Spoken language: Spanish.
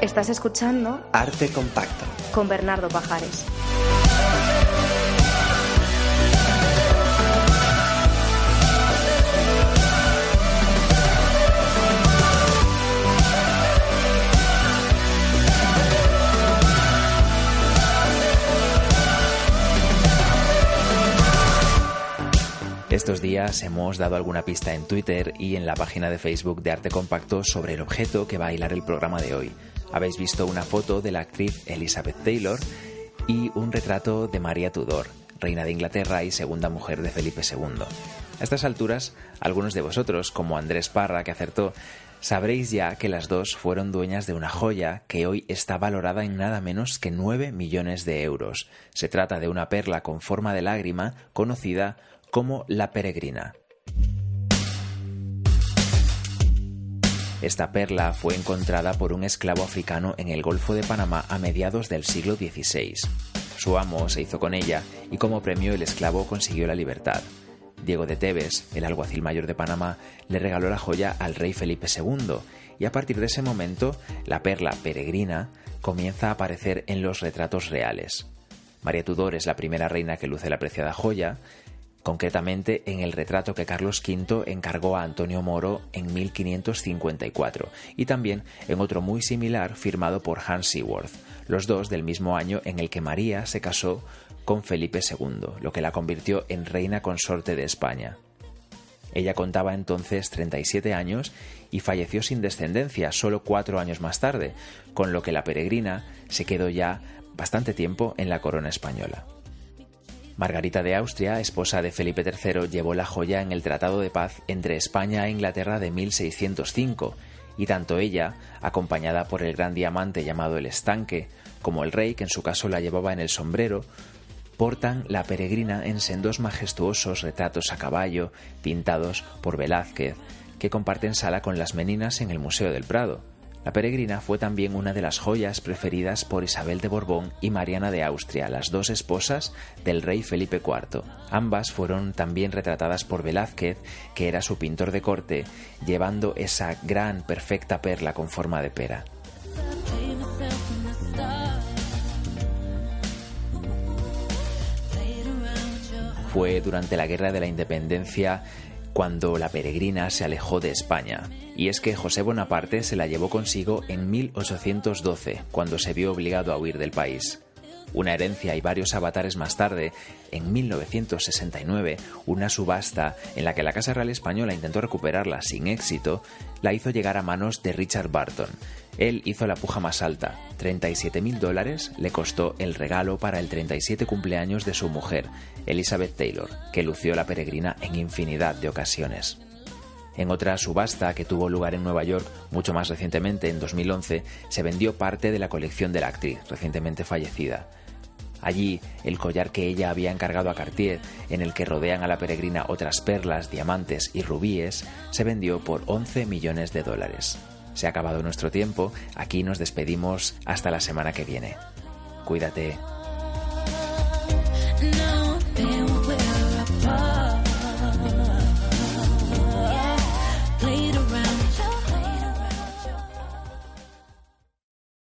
Estás escuchando Arte Compacto con Bernardo Pajares. Estos días hemos dado alguna pista en Twitter y en la página de Facebook de Arte Compacto sobre el objeto que va a hilar el programa de hoy. Habéis visto una foto de la actriz Elizabeth Taylor y un retrato de María Tudor, reina de Inglaterra y segunda mujer de Felipe II. A estas alturas, algunos de vosotros, como Andrés Parra, que acertó, sabréis ya que las dos fueron dueñas de una joya que hoy está valorada en nada menos que 9 millones de euros. Se trata de una perla con forma de lágrima conocida como la peregrina. Esta perla fue encontrada por un esclavo africano en el Golfo de Panamá a mediados del siglo XVI. Su amo se hizo con ella y como premio el esclavo consiguió la libertad. Diego de Tebes, el alguacil mayor de Panamá, le regaló la joya al rey Felipe II y a partir de ese momento la perla peregrina comienza a aparecer en los retratos reales. María Tudor es la primera reina que luce la preciada joya, concretamente en el retrato que Carlos V encargó a Antonio Moro en 1554 y también en otro muy similar firmado por Hans Seaworth, los dos del mismo año en el que María se casó con Felipe II, lo que la convirtió en reina consorte de España. Ella contaba entonces 37 años y falleció sin descendencia solo cuatro años más tarde, con lo que la peregrina se quedó ya bastante tiempo en la corona española. Margarita de Austria, esposa de Felipe III, llevó la joya en el Tratado de Paz entre España e Inglaterra de 1605, y tanto ella, acompañada por el gran diamante llamado el estanque, como el rey, que en su caso la llevaba en el sombrero, portan la peregrina en sendos majestuosos retratos a caballo, pintados por Velázquez, que comparten sala con las meninas en el Museo del Prado. La peregrina fue también una de las joyas preferidas por Isabel de Borbón y Mariana de Austria, las dos esposas del rey Felipe IV. Ambas fueron también retratadas por Velázquez, que era su pintor de corte, llevando esa gran, perfecta perla con forma de pera. Fue durante la Guerra de la Independencia cuando la peregrina se alejó de España. Y es que José Bonaparte se la llevó consigo en 1812, cuando se vio obligado a huir del país. Una herencia y varios avatares más tarde, en 1969, una subasta en la que la Casa Real Española intentó recuperarla sin éxito, la hizo llegar a manos de Richard Barton. Él hizo la puja más alta. 37 mil dólares le costó el regalo para el 37 cumpleaños de su mujer, Elizabeth Taylor, que lució la peregrina en infinidad de ocasiones. En otra subasta que tuvo lugar en Nueva York mucho más recientemente, en 2011, se vendió parte de la colección de la actriz, recientemente fallecida. Allí, el collar que ella había encargado a Cartier, en el que rodean a la peregrina otras perlas, diamantes y rubíes, se vendió por 11 millones de dólares. Se ha acabado nuestro tiempo, aquí nos despedimos hasta la semana que viene. Cuídate.